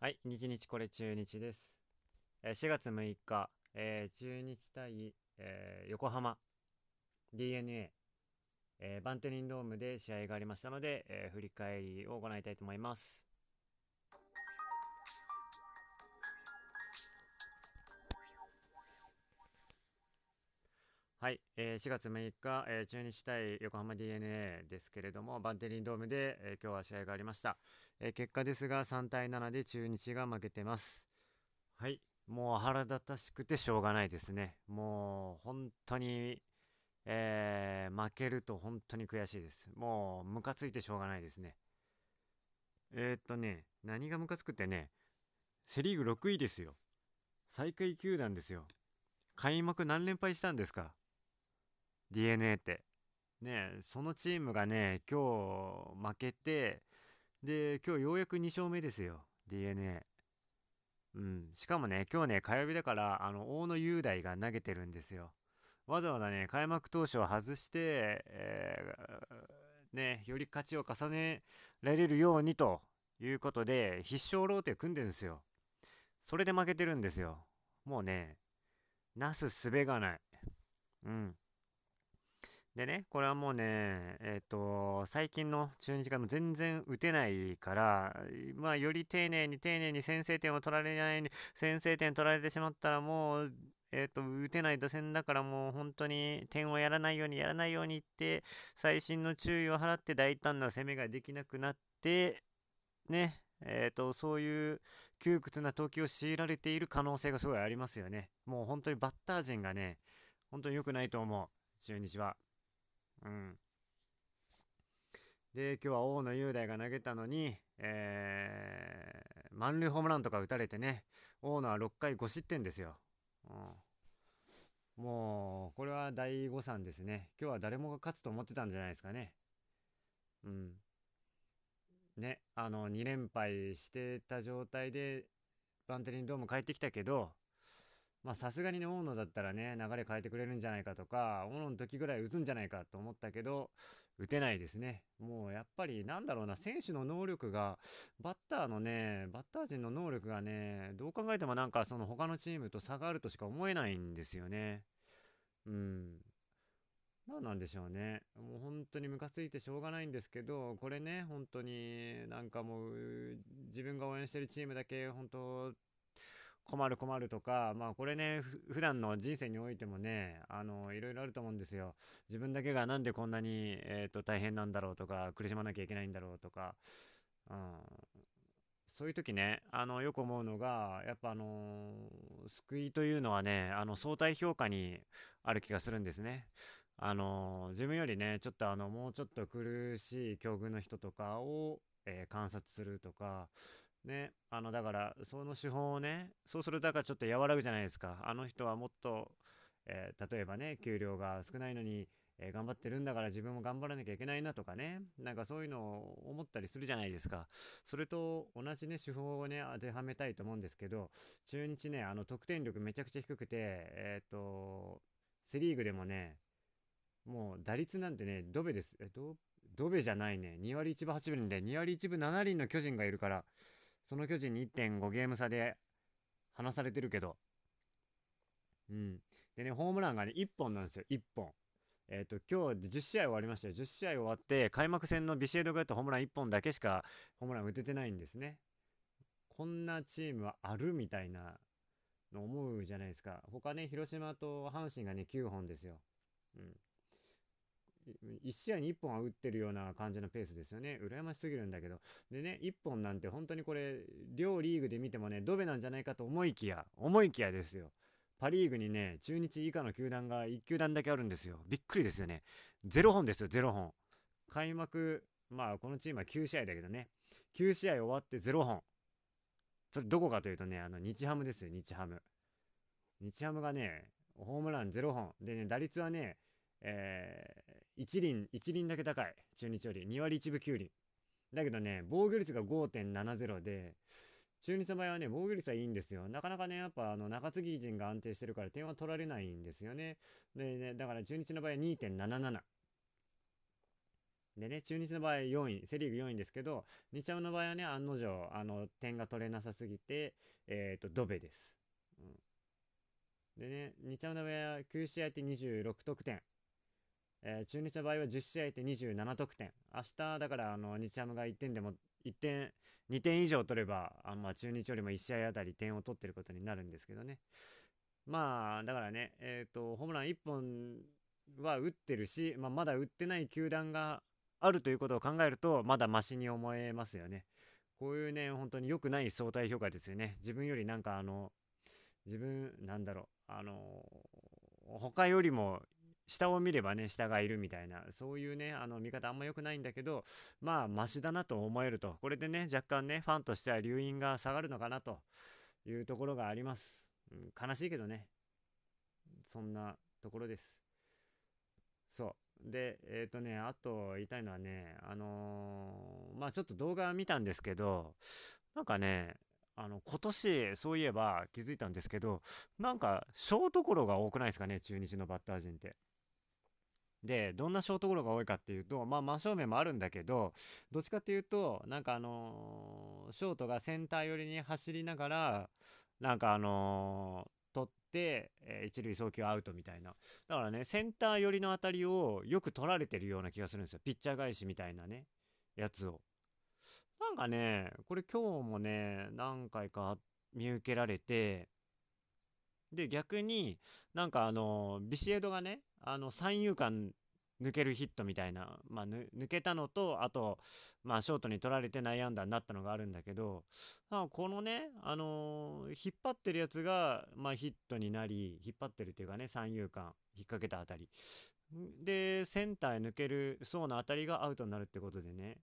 はい、日日これ中日です。えー、4月6日、えー、中日対、えー、横浜 DNA、えー、バンテリンドームで試合がありましたので、え、振り返りを行いたいと思います。はい、えー、4月6日、えー、中日対横浜 d n a ですけれども、バンテリンドームで、えー、今日は試合がありました。えー、結果ですが、3対7で中日が負けてます。はい、もう腹立たしくてしょうがないですね。もう本当に、えー、負けると本当に悔しいです。もうムカついてしょうがないですね。えー、っとね、何がムカつくってね、セ・リーグ6位ですよ。最下位球団ですよ。開幕何連敗したんですか？DNA って。ねそのチームがね、今日負けて、で、今日ようやく2勝目ですよ、DNA。うん。しかもね、今日ね、火曜日だから、あの、大野雄大が投げてるんですよ。わざわざね、開幕投手を外して、えー、ね、より勝ちを重ねられるようにということで、必勝ローテ組んでるんですよ。それで負けてるんですよ。もうね、なすすべがない。うん。でね、これはもうね、えっ、ー、と、最近の中日が全然打てないから、まあ、より丁寧に丁寧に先制点を取られないように、先制点取られてしまったらもう、えっ、ー、と、打てない打線だからもう本当に点をやらないようにやらないようにって、細心の注意を払って大胆な攻めができなくなって、ね、えっ、ー、と、そういう窮屈な投球を強いられている可能性がすごいありますよね。もう本当にバッター陣がね、本当に良くないと思う、中日は。うん。で、今日は大野雄大が投げたのに、えー、満塁ホームランとか打たれてね、大野は6回5失点ですよ。うん、もう、これは大誤算ですね。今日は誰もが勝つと思ってたんじゃないですかね。うん。ね、あの、2連敗してた状態で、バンテリンドーム帰ってきたけど、まあさすがにね、大野だったらね、流れ変えてくれるんじゃないかとか、大野の時ぐらい打つんじゃないかと思ったけど、打てないですね。もうやっぱりなんだろうな、選手の能力が、バッターのね、バッター陣の能力がね、どう考えてもなんかその他のチームと差があるとしか思えないんですよね。うん。何なんでしょうね。もう本当にムカついてしょうがないんですけど、これね、本当になんかもう、自分が応援してるチームだけ、本当、困る困るとか、まあこれね、普段の人生においてもね、あの、いろいろあると思うんですよ。自分だけがなんでこんなに、えっ、ー、と、大変なんだろうとか、苦しまなきゃいけないんだろうとか、うん、そういう時ね、あの、よく思うのが、やっぱあのー、救いというのはね、あの、相対評価にある気がするんですね。あのー、自分よりね、ちょっとあの、もうちょっと苦しい境遇の人とかを、えー、観察するとか、ね、あの、だから、その手法をね、そうするとだからちょっと和らぐじゃないですか。あの人はもっと、えー、例えばね、給料が少ないのに、えー、頑張ってるんだから自分も頑張らなきゃいけないなとかね、なんかそういうのを思ったりするじゃないですか。それと同じね、手法をね、当てはめたいと思うんですけど、中日ね、あの、得点力めちゃくちゃ低くて、えっ、ー、と、セリーグでもね、もう打率なんてね、ドベです。え、ド、ベじゃないね。2割1分8分で、2割1分7厘の巨人がいるから、その巨人に1.5ゲーム差で離されてるけど。うん。でね、ホームランがね、1本なんですよ。1本。えっ、ー、と、今日で10試合終わりましたよ。10試合終わって、開幕戦のビシエドがやったホームラン1本だけしかホームラン打ててないんですね。こんなチームはあるみたいなの思うじゃないですか。他ね、広島と阪神がね、9本ですよ。うん。1試合に1本は打ってるような感じのペースですよね。羨ましすぎるんだけど。でね、1本なんて本当にこれ、両リーグで見てもね、ドベなんじゃないかと思いきや、思いきやですよ。パリーグにね、中日以下の球団が1球団だけあるんですよ。びっくりですよね。0本ですよ、0本。開幕、まあこのチームは9試合だけどね、9試合終わって0本。それどこかというとね、あの日ハムですよ、日ハム。日ハムがね、ホームラン0本。でね、打率はね、えー、1輪、1輪だけ高い。中日より。2割1分9厘。だけどね、防御率が5.70で、中日の場合はね、防御率はいいんですよ。なかなかね、やっぱあの中継ぎ陣が安定してるから点は取られないんですよね。でね、だから中日の場合は2.77。でね、中日の場合4位、セ・リーグ4位ですけど、日ハムの場合はね、案の定、あの、点が取れなさすぎて、えっ、ー、と、ドベです。うん。でね、日ハムの場合は9試合って26得点。えー、中日の場合は10試合って27得点。明日、だから、あの、日ハムが1点でも、1点、2点以上取れば、あまあ、中日よりも1試合あたり点を取ってることになるんですけどね。まあ、だからね、えっ、ー、と、ホームラン1本は打ってるし、まあ、まだ打ってない球団があるということを考えると、まだマシに思えますよね。こういうね、本当に良くない相対評価ですよね。自分よりなんかあの、自分、なんだろう、あの、他よりも下を見ればね、下がいるみたいな、そういうね、あの、見方あんま良くないんだけど、まあ、マシだなと思えると。これでね、若干ね、ファンとしては留飲が下がるのかなというところがあります。うん、悲しいけどね。そんなところです。そう。で、えっ、ー、とね、あと言いたいのはね、あのー、まあちょっと動画見たんですけど、なんかね、あの、今年、そういえば気づいたんですけど、なんか、ショートゴロが多くないですかね、中日のバッター陣って。で、どんなショートゴロが多いかっていうと、まあ真正面もあるんだけど、どっちかっていうと、なんかあのー、ショートがセンター寄りに走りながら、なんかあので、え、一塁送球アウトみたいな。だからね、センター寄りの当たりをよく取られてるような気がするんですよ。ピッチャー返しみたいなね、やつを。なんかね、これ今日もね、何回か見受けられて、で、逆になんかあの、ビシエドがね、あの、三遊間抜けるヒットみたいな、まあ、抜けたのと、あと、まあ、ショートに取られて内野安打になったのがあるんだけど、このね、あのー、引っ張ってるやつが、まあ、ヒットになり、引っ張ってるっていうかね、三遊間、引っ掛けたあたり。で、センターへ抜けるそうなあたりがアウトになるってことでね、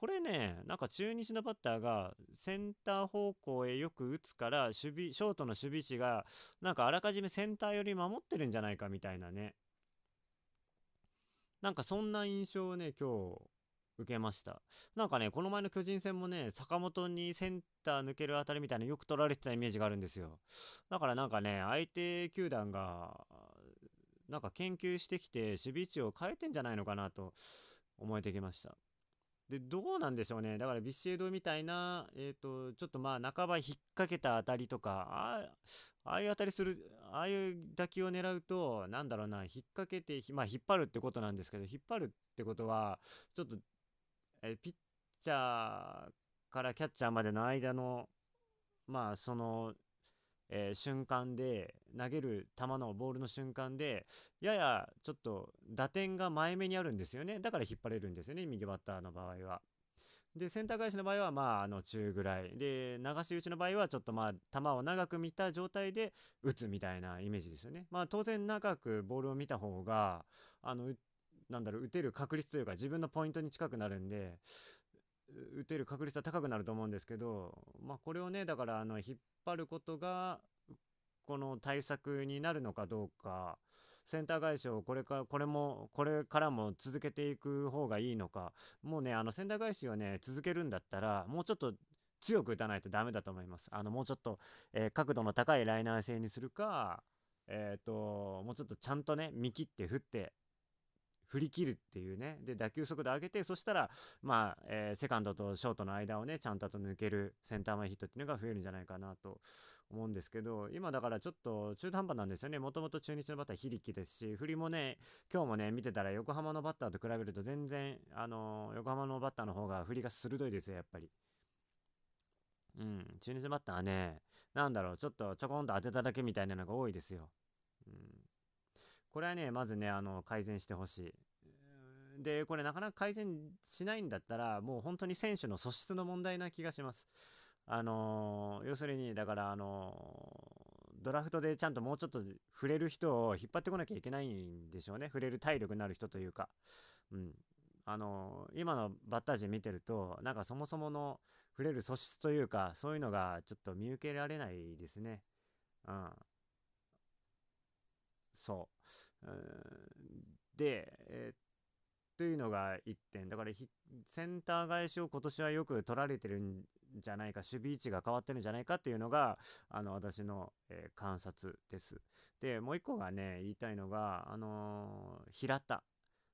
これね、なんか中日のバッターがセンター方向へよく打つから、守備、ショートの守備士が、なんかあらかじめセンター寄り守ってるんじゃないかみたいなね。なんかそんな印象をね、今日受けました。なんかね、この前の巨人戦もね、坂本にセンター抜けるあたりみたいなよく取られてたイメージがあるんですよ。だからなんかね、相手球団が、なんか研究してきて守備位置を変えてんじゃないのかなと思えてきました。で、どうなんでしょうね。だからビシエドみたいな、えっ、ー、と、ちょっとまあ半ば引っ掛けた当たりとか、ああいう当たりする、ああいう打球を狙うと、なんだろうな、引っ掛けて、まあ引っ張るってことなんですけど、引っ張るってことは、ちょっと、えー、ピッチャーからキャッチャーまでの間の、まあその、えー、瞬間で投げる球のボールの瞬間でややちょっと打点が前目にあるんですよねだから引っ張れるんですよね右バッターの場合は。でセンター返しの場合はまああの中ぐらいで流し打ちの場合はちょっとまあ球を長く見た状態で打つみたいなイメージですよね。まあ当然長くボールを見た方があのなんだろう打てる確率というか自分のポイントに近くなるんで打てる確率は高くなると思うんですけど、まあ、これをねだからあの引っ張ることがこの対策になるのかどうかセンター返しをこれからこれもこれからも続けていく方がいいのかもうねあのセンター返しをね続けるんだったらもうちょっと強く打たないとダメだと思います。あのもうちょっと、えー、角度の高いライナー性にするかえっ、ー、ともうちょっとちゃんとね見切って振って振り切るっていうね。で、打球速度上げて、そしたら、まあ、えー、セカンドとショートの間をね、ちゃんと抜けるセンター前ヒットっていうのが増えるんじゃないかなと思うんですけど、今だからちょっと中途半端なんですよね。もともと中日のバッター、非力ですし、振りもね、今日もね、見てたら横浜のバッターと比べると全然、あのー、横浜のバッターの方が振りが鋭いですよ、やっぱり。うん、中日バッターはね、なんだろう、ちょっとちょこんと当てただけみたいなのが多いですよ。これはね、まずね、あの、改善してほしい。で、これなかなか改善しないんだったら、もう本当に選手の素質の問題な気がします。あのー、要するに、だから、あのー、ドラフトでちゃんともうちょっと触れる人を引っ張ってこなきゃいけないんでしょうね。触れる体力になる人というか。うん。あのー、今のバッター陣見てると、なんかそもそもの触れる素質というか、そういうのがちょっと見受けられないですね。うん。そう。で、えー、というのが1点。だからセンター返しを今年はよく取られてるんじゃないか、守備位置が変わってるんじゃないかっていうのが、あの、私の、えー、観察です。で、もう1個がね、言いたいのが、あのー、平田。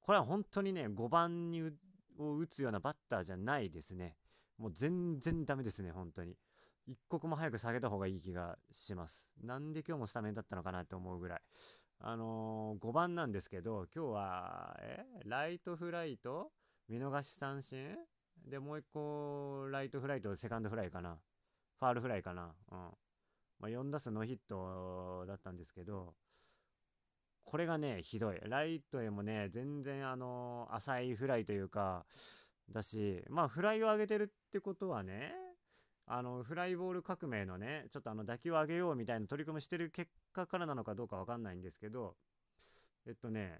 これは本当にね、5番にを打つようなバッターじゃないですね。もう全然ダメですね、本当に。一刻も早く下げた方がいい気がします。なんで今日もスタメンだったのかなって思うぐらい。あのー、5番なんですけど、今日は、えライトフライと見逃し三振？で、もう一個、ライトフライとセカンドフライかな？ファールフライかな？うん。まあ、4打数ノーヒットだったんですけど、これがね、ひどい。ライトへもね、全然あのー、浅いフライというか、だし、まあ、フライを上げてるってことはね、あの、フライボール革命のね、ちょっとあの、打球を上げようみたいな取り組みしてる結果からなのかどうかわかんないんですけど、えっとね、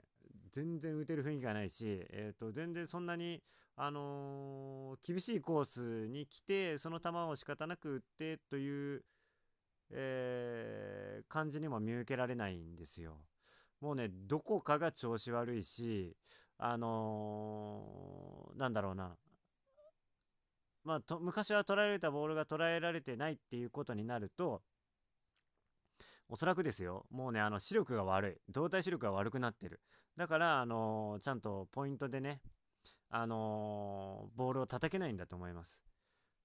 全然打てる雰囲気がないし、えっと、全然そんなに、あのー、厳しいコースに来て、その球を仕方なく打ってという、えー、感じにも見受けられないんですよ。もうね、どこかが調子悪いし、あのー、なんだろうな、まあ、と昔は捉えられたボールが捉えられてないっていうことになると、おそらくですよ、もうね、あの視力が悪い、動体視力が悪くなってる。だから、あのー、ちゃんとポイントでね、あのー、ボールを叩けないんだと思います。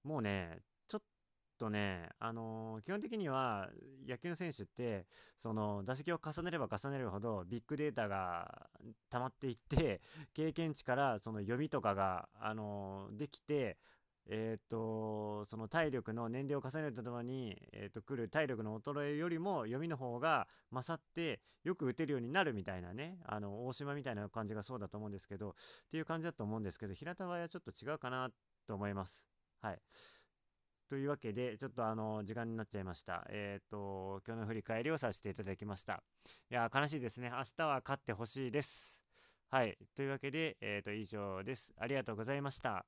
もうね、ちょっとね、あのー、基本的には野球の選手って、その打席を重ねれば重ねるほどビッグデータが溜まっていって、経験値からその読みとかが、あのできて、えっ、と、その体力の年齢を重ねるとともに、えっ、と、来る体力の衰えよりも読みの方が勝って、よく打てるようになるみたいなね、あの、大島みたいな感じがそうだと思うんですけど、っていう感じだと思うんですけど、平田はちょっと違うかなと思います。はい。というわけで、ちょっとあの、時間になっちゃいました。えっ、と、今日の振り返りをさせていただきました。いや、悲しいですね。明日は勝ってほしいです。はい。というわけで、えっ、と、以上です。ありがとうございました。